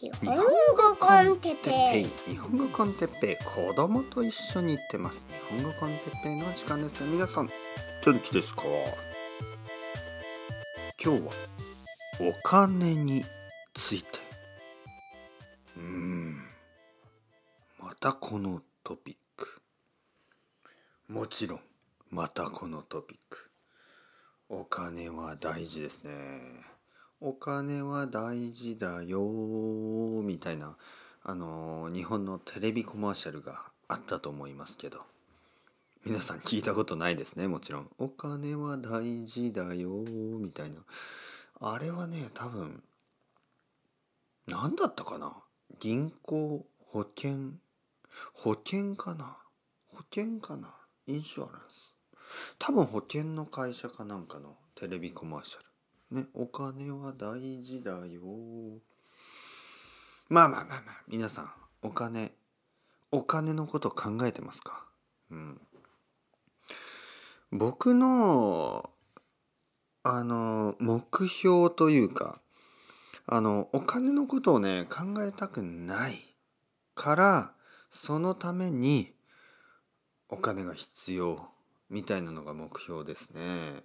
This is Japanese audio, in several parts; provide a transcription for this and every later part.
日本語コンテッペイ。日本語コンテッペイ。子供と一緒に行ってます。日本語コンテッペイの時間ですね。皆さん元気ですか？今日はお金について。うーん。またこのトピック。もちろんまたこのトピック。お金は大事ですねお金は大事だよみたいなあの日本のテレビコマーシャルがあったと思いますけど。皆さん聞いたことないですねもちろんお金は大事だよみたいな。あれはね多分何だったかな？銀行保険？保険かな？保険かな？インシュアランス。多分保険の会社かなんかのテレビコマーシャル。ね、お金は大事だよ。まあまあまあまあ、皆さん、お金、お金のこと考えてますか？うん。僕の、あの、目標というか、あの、お金のことをね、考えたくないから、そのために、お金が必要みたいなのが目標ですね。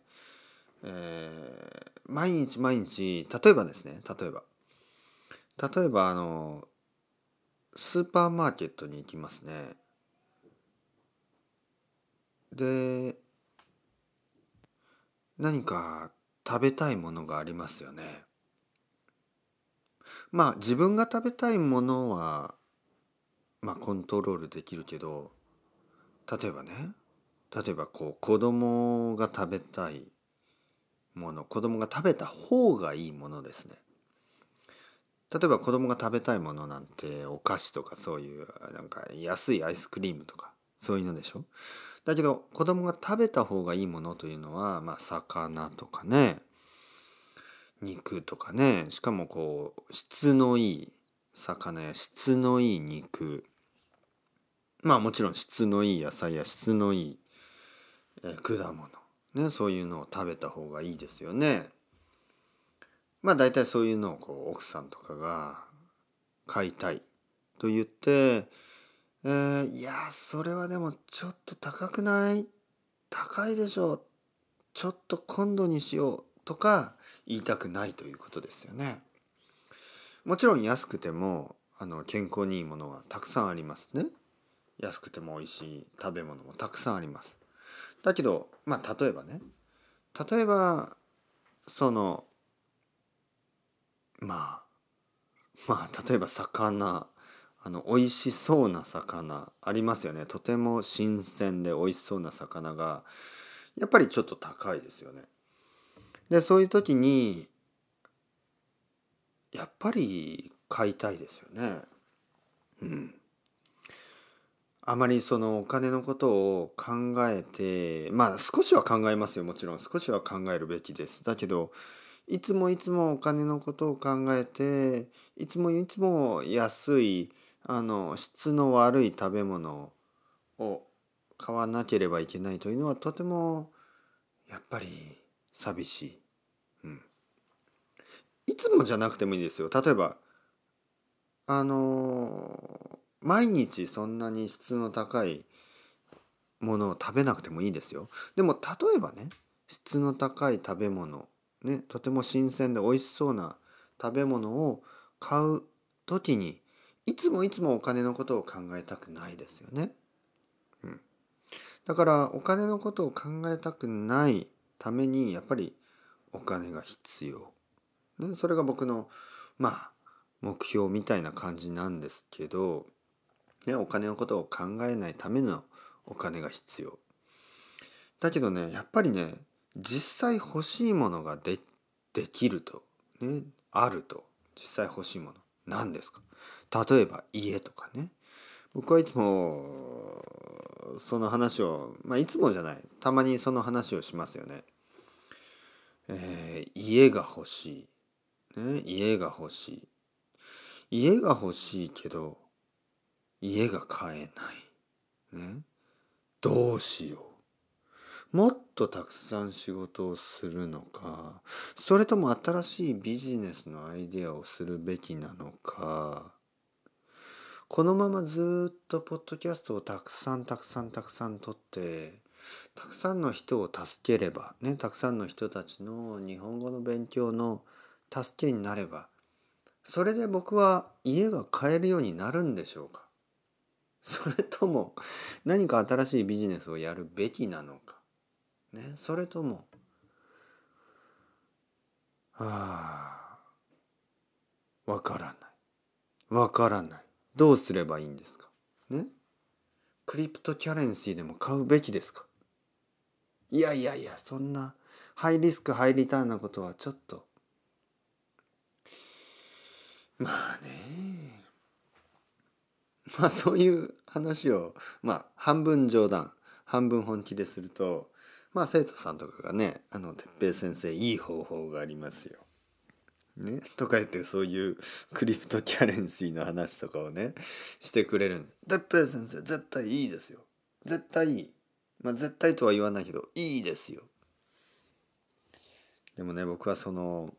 えー、毎日毎日例えばですね例えば。例えばあのスーパーマーケットに行きますね。で何か食べたいものがありますよね。まあ自分が食べたいものはまあコントロールできるけど例えばね例えばこう子供が食べたいもの子供が食べた方がいいものですね。例えば子供が食べたいものなんてお菓子とかそういうなんか安いアイスクリームとかそういうのでしょ？だけど子供が食べた方がいいものというのはまあ魚とかね肉とかねしかもこう質のいい魚や質のいい肉まあもちろん質のいい野菜や質のいい、果物。ね、そういうのを食べた方がいいですよね。まあ大体そういうのをこう奥さんとかが買いたいと言って、えー、いやそれはでもちょっと高くない？高いでしょちょっと今度にしようとか言いたくないということですよね。もちろん安くてもあの健康にいいものはたくさんありますね。安くても美味しい食べ物もたくさんあります。だけどまあ例えばね例えばそのまあまあ例えば魚あの美味しそうな魚ありますよねとても新鮮で美味しそうな魚がやっぱりちょっと高いですよね。でそういう時にやっぱり買いたいですよね。うん。あまりそのお金のことを考えてまあ少しは考えますよもちろん少しは考えるべきですだけどいつもいつもお金のことを考えていつもいつも安いあの質の悪い食べ物を買わなければいけないというのはとてもやっぱり寂しい。うん、いつもじゃなくてもいいですよ。例えばあの毎日そんなに質の高いものを食べなくてもいいですよ。でも例えばね質の高い食べ物ねとても新鮮で美味しそうな食べ物を買う時にいつもいつもお金のことを考えたくないですよね。うん、だからお金のことを考えたくないためにやっぱりお金が必要。ね、それが僕のまあ目標みたいな感じなんですけどね、お金のことを考えないためのお金が必要。だけどねやっぱりね実際欲しいものがでできると、ね、あると。実際欲しいもの。何ですか？例えば家とかね。僕はいつもその話をまあいつもじゃない。たまにその話をしますよね。えー、家が欲しい、ね、家が欲しい。家が欲しいけど家が買えない。ね。どうしよう。もっとたくさん仕事をするのかそれとも新しいビジネスのアイデアをするべきなのかこのままずっとポッドキャストをたくさんたくさんたくさん撮ってたくさんの人を助ければねたくさんの人たちの日本語の勉強の助けになればそれで僕は家が買えるようになるんでしょうかそれとも何か新しいビジネスをやるべきなのか。ねそれともはあわからない。わからない。どうすればいいんですか。ね。クリプトキャレンシーでも買うべきですか。いやいやいやそんなハイリスクハイリターンなことはちょっと。まあね。まあそういう話をまあ半分冗談半分本気でするとまあ生徒さんとかがね「あの哲平先生いい方法がありますよ」ね、とか言ってそういうクリプトキャレンシーの話とかをねしてくれる。ん哲平先生絶対いいですよ。絶対いい。まあ絶対とは言わないけどいいですよ。でもね僕はその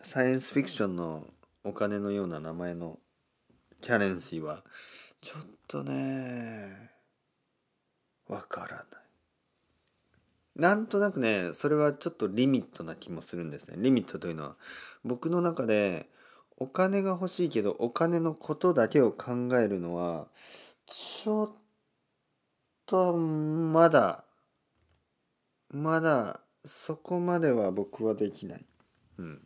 サイエンスフィクションのお金のような名前のキャレンシーは。ちょっとねわからない。なんとなくねそれはちょっとリミットな気もするんですね。リミットというのは僕の中でお金が欲しいけどお金のことだけを考えるのはちょっとまだまだそこまでは僕はできない。うん、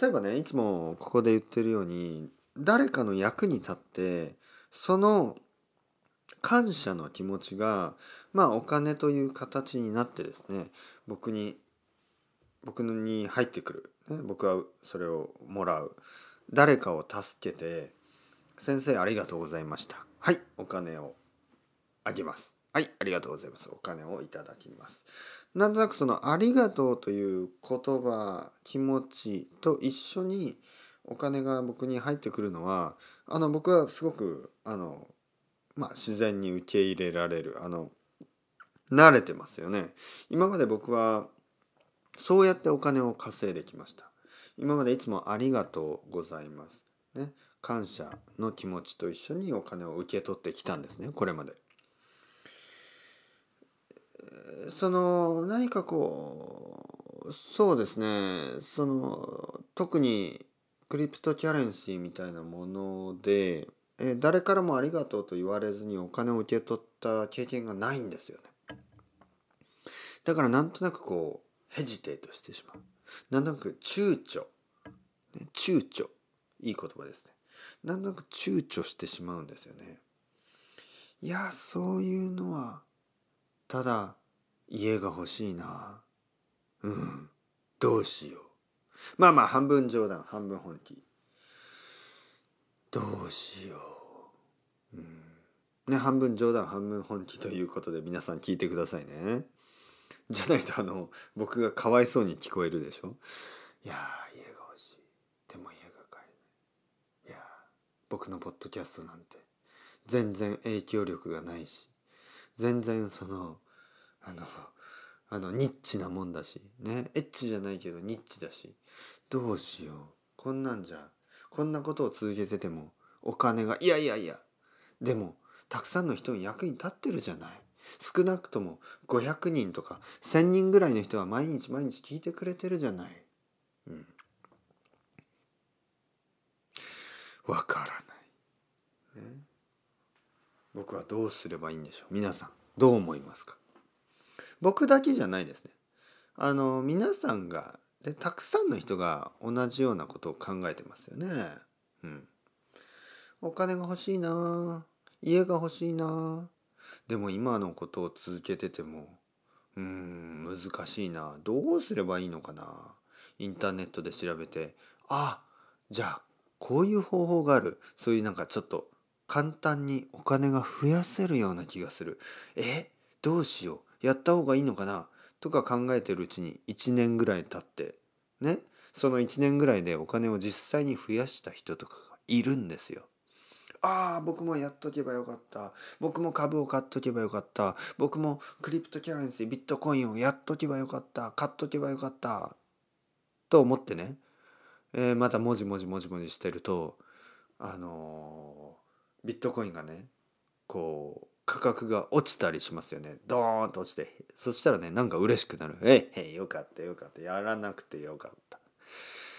例えばねいつもここで言ってるように誰かの役に立ってその感謝の気持ちがまあお金という形になってですね僕に僕に入ってくる、ね、僕はそれをもらう。誰かを助けて「先生ありがとうございました」「はいお金をあげます」「はいありがとうございます」お金をいただきます。なんとなくその「ありがとう」という言葉気持ちと一緒にお金が僕に入ってくるのはあの僕はすごくあのまあ自然に受け入れられるあの慣れてますよね。今まで僕はそうやってお金を稼いできました。今までいつもありがとうございます。ね。感謝の気持ちと一緒にお金を受け取ってきたんですねこれまで。その何かこうそうですね。その特にクリプトキャレンシーみたいなものでえ誰からもありがとうと言われずにお金を受け取った経験がないんですよね。だからなんとなくこうヘジテートしてしまう。なんとなく躊躇、ね、躊躇。いい言葉ですね。なんとなく躊躇してしまうんですよね。いやそういうのはただ家が欲しいな。うん。どうしよう。まあまあ半分冗談半分本気。どうしよう、うん。ね、半分冗談半分本気ということで皆さん聞いてくださいね。じゃないとあの僕がかわいそうに聞こえるでしょ？いや家が欲しい。でも家が買えない。いや僕のポッドキャストなんて全然影響力がないし。全然そのあのあのニッチなもんだしねエッチじゃないけどニッチだしどうしようこんなんじゃこんなことを続けててもお金がいやいやいやでもたくさんの人に役に立ってるじゃない少なくとも500人とか1,000人ぐらいの人は毎日毎日聞いてくれてるじゃない。うん。わからない。ね。僕はどうすればいいんでしょう皆さんどう思いますか？僕だけじゃないですね。あの皆さんがでたくさんの人が同じようなことを考えてますよね。うん。お金が欲しいな家が欲しいなでも今のことを続けててもうん難しいなどうすればいいのかなインターネットで調べてあじゃあこういう方法があるそういうなんかちょっと簡単にお金が増やせるような気がするえどうしようやった方がいいのかな？とか考えてるうちに1年ぐらい経ってね？その1年ぐらいでお金を実際に増やした人とかがいるんですよ。ああ僕もやっとけばよかった。僕も株を買っとけばよかった。僕もクリプトキャランシービットコインをやっとけばよかった。買っとけばよかった。と思ってね、えー、またもじもじもじもじしてるとあのー、ビットコインがねこう価格が落ちたりしますよね。ドーンと落ちて。そしたらねなんか嬉しくなる「えへよかったよかった。やらなくてよかった」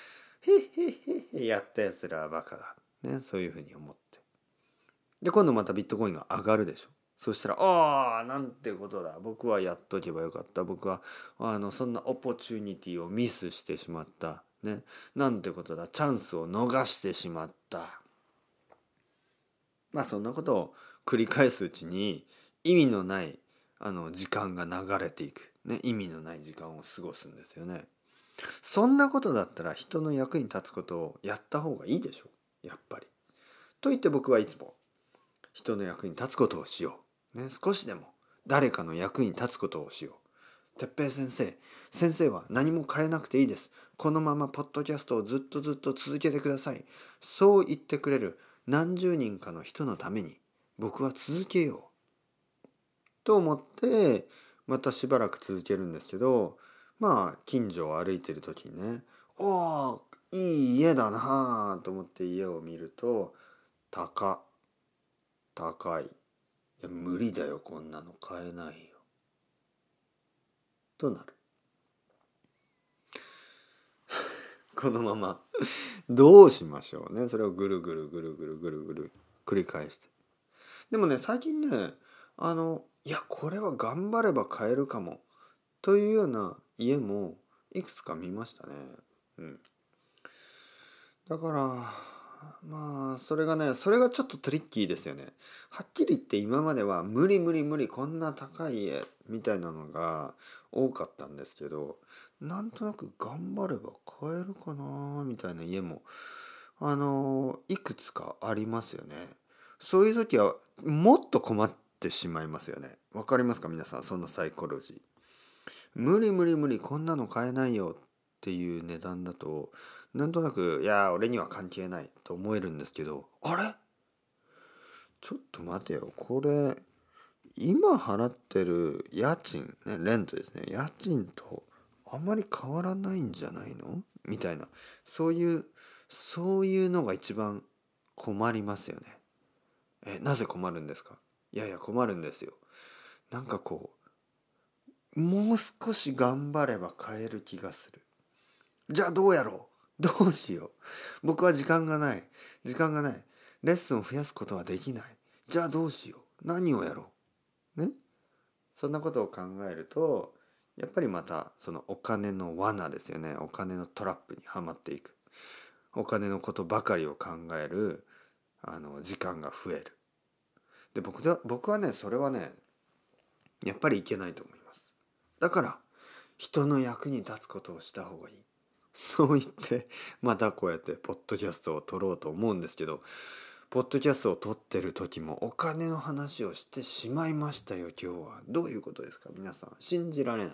「へへへへやったやつらはバカだ」ねそういうふうに思って。で今度またビットコインが上がるでしょ。そしたら「ああなんてことだ。僕はやっとけばよかった。僕はあのそんなオポチュニティをミスしてしまった」ね。なんてことだ。チャンスを逃してしまった。まあそんなことを繰り返すうちに意味のないあの時間が流れていく、ね、意味のない時間を過ごすんですよね。そんなことだったら人の役に立つことをやった方がいいでしょやっぱり。と言って僕はいつも人の役に立つことをしよう。ね、少しでも誰かの役に立つことをしよう。哲平先生、先生は何も変えなくていいです。このままポッドキャストをずっとずっと続けてください。そう言ってくれる何十人かの人のために僕は続けよう。と思ってまたしばらく続けるんですけどまあ近所を歩いてる時にね「おおいい家だな」と思って家を見ると高高い。いや無理だよこんなの買えないよ。となる。このままどうしましょうね。それをぐるぐるぐるぐるぐるぐる繰り返して。でもね最近ねあのいやこれは頑張れば買えるかもというような家もいくつか見ましたね。うん、だからまあそれがねそれがちょっとトリッキーですよね。はっきり言って今までは無理無理無理こんな高い家みたいなのが多かったんですけどなんとなく頑張れば買えるかなみたいな家もあのいくつかありますよね。そういう時はもっと困ってしまいますよね。わかりますか？皆さんそのサイコロジー。無理無理無理こんなの買えないよっていう値段だとなんとなくいや俺には関係ないと思えるんですけどあれ？ちょっと待てよこれ今払ってる家賃ねレントですね家賃とあんまり変わらないんじゃないの？みたいなそういうそういうのが一番困りますよね。えなぜ困るんですかいやいや困るんですよ。なんかこうもう少し頑張れば買える気がする。じゃあどうやろうどうしよう僕は時間がない。時間がない。レッスンを増やすことはできない。じゃあどうしよう何をやろう？ね？そんなことを考えるとやっぱりまたそのお金の罠ですよねお金のトラップにはまっていくお金のことばかりを考えるあの時間が増える。で僕だ僕はねそれはねやっぱりいけないと思います。だから人の役に立つことをした方がいい。そう言ってまたこうやってポッドキャストを撮ろうと思うんですけどポッドキャストを撮ってる時もお金の話をしてしまいましたよ今日は。どういうことですか？皆さん信じられない。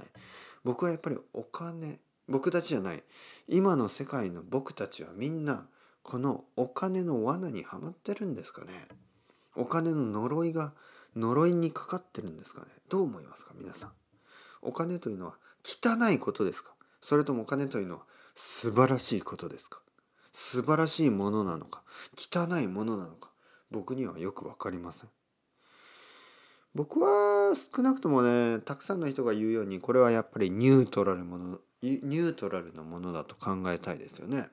僕はやっぱりお金僕たちじゃない。今の世界の僕たちはみんなこのお金の罠にはまってるんですかね？お金の呪いが呪いにかかってるんですかね？どう思いますか？皆さん。お金というのは汚いことですか？それともお金というのは素晴らしいことですか？素晴らしいものなのか？汚いものなのか？僕にはよく分かりません。僕は少なくともねたくさんの人が言うようにこれはやっぱりニュートラルものニュートラルなものだと考えたいですよね。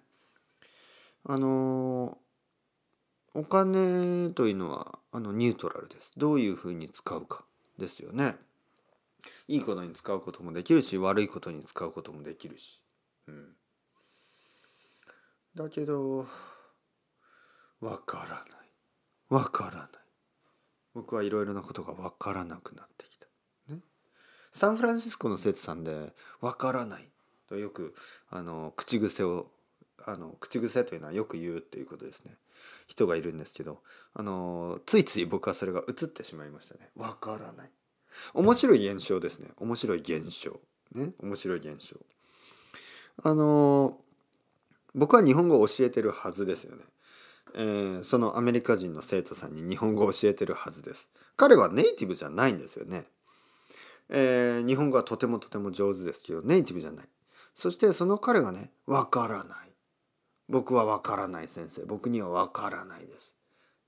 あのお金というのはあのニュートラルです。どういうふうに使うかですよね。いいことに使うこともできるし悪いことに使うこともできるし。うん、だけどわからないわからない僕はいろいろなことがわからなくなってきた。ね、サンフランシスコの説さんで「わからない」とよくあの口癖をあの口癖というのはよく言うっていうことですね。人がいるんですけどあのついつい僕はそれが映ってしまいましたね。わからない。面白い現象ですね。面白い現象。ね？面白い現象。あの僕は日本語を教えてるはずですよね。えーそのアメリカ人の生徒さんに日本語を教えてるはずです。彼はネイティブじゃないんですよね、えー日本語はとてもとても上手ですけどネイティブじゃない。そしてその彼がねわからない。僕はわからない先生。僕にはわからないです。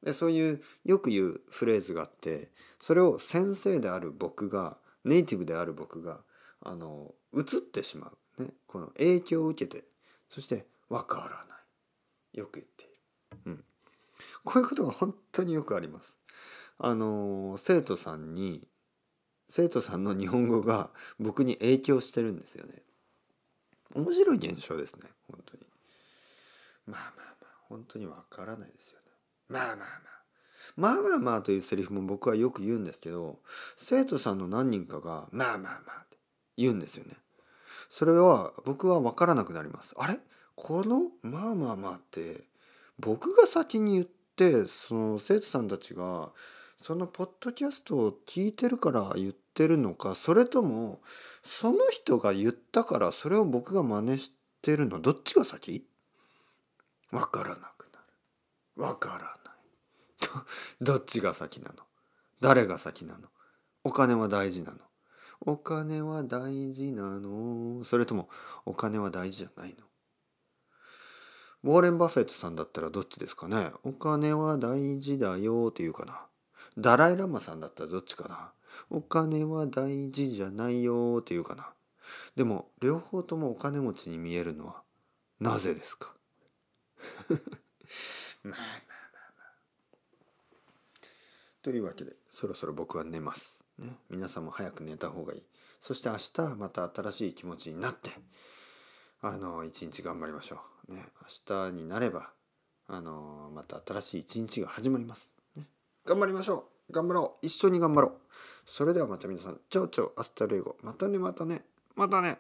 でそういうよく言うフレーズがあってそれを先生である僕がネイティブである僕があの映ってしまう、ね、この影響を受けて。そしてわからない。よく言っている、うん、こういうことが本当によくあります。あの生徒さんに生徒さんの日本語が僕に影響してるんですよね。面白い現象ですね。本当に。まあまあまあ本当にわからないですよね。まあまあまあ。まあまあまあというセリフも僕はよく言うんですけど生徒さんの何人かがまあまあまあって言うんですよね。それは僕は分からなくなります。あれ？このまあまあまあって僕が先に言ってその生徒さんたちがそのポッドキャストを聞いてるから言ってるのかそれともその人が言ったからそれを僕が真似してるのどっちが先？分からなくなる。分からない。どっちが先なの？誰が先なの？お金は大事なの？お金は大事なの？それともお金は大事じゃないの？ウォーレン・バフェットさんだったらどっちですかね？お金は大事だよって言うかな？ダライ・ラマさんだったらどっちかな？お金は大事じゃないよって言うかな？でも両方ともお金持ちに見えるのはなぜですか？まあまあまあまあ。というわけでそろそろ僕は寝ます、ね、皆さんも早く寝た方がいい。そして明日また新しい気持ちになってあの一日頑張りましょうね。明日になればあのまた新しい一日が始まります、ね、頑張りましょう。頑張ろう。一緒に頑張ろう。それではまた皆さんチャオチャオアスタルエゴ。またねまたね。またね。